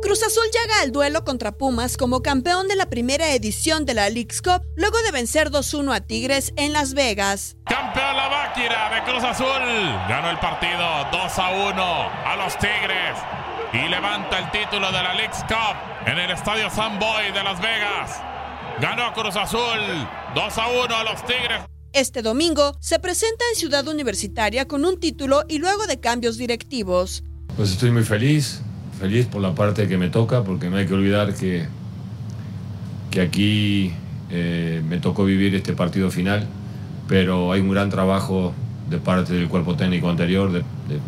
Cruz Azul llega al duelo contra Pumas como campeón de la primera edición de la League's Cup luego de vencer 2-1 a Tigres en Las Vegas. Campeón la máquina de Cruz Azul. Ganó el partido 2 a 1 a los Tigres y levanta el título de la League's Cup en el estadio San Boy de Las Vegas. Ganó Cruz Azul 2 a 1 a los Tigres. Este domingo se presenta en Ciudad Universitaria con un título y luego de cambios directivos. Pues estoy muy feliz, feliz por la parte que me toca, porque no hay que olvidar que, que aquí eh, me tocó vivir este partido final, pero hay un gran trabajo de parte del cuerpo técnico anterior, de,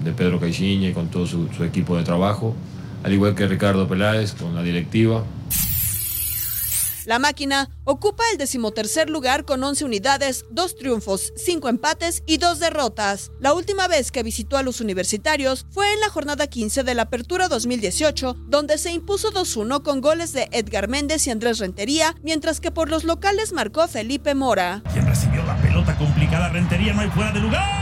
de- Pedro Caixinha y con todo su, su equipo de trabajo, al igual que Ricardo Peláez con la directiva. La máquina ocupa el decimotercer lugar con 11 unidades, 2 triunfos, 5 empates y 2 derrotas. La última vez que visitó a los universitarios fue en la jornada 15 de la Apertura 2018, donde se impuso 2-1 con goles de Edgar Méndez y Andrés Rentería, mientras que por los locales marcó Felipe Mora. Quien recibió la pelota complicada, Rentería no hay fuera de lugar.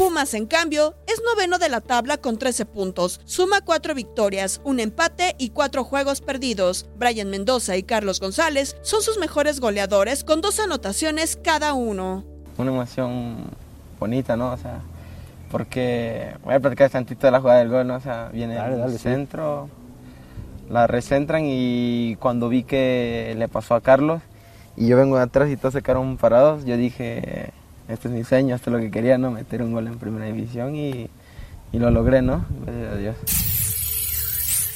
Pumas, en cambio, es noveno de la tabla con 13 puntos. Suma 4 victorias, un empate y 4 juegos perdidos. Brian Mendoza y Carlos González son sus mejores goleadores con dos anotaciones cada uno. una emoción bonita, ¿no? O sea, porque voy a platicar tantito de la jugada del gol, ¿no? O sea, viene Dale, el sí. centro, la recentran y cuando vi que le pasó a Carlos y yo vengo de atrás y todos se quedaron parados, yo dije, este es mi sueño, esto es lo que quería, ¿no? Meter un gol en primera división y, y lo logré, ¿no? Gracias a Dios.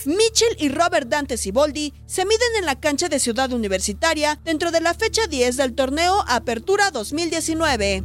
Mitchell y Robert Dante Siboldi se miden en la cancha de Ciudad Universitaria dentro de la fecha 10 del torneo Apertura 2019.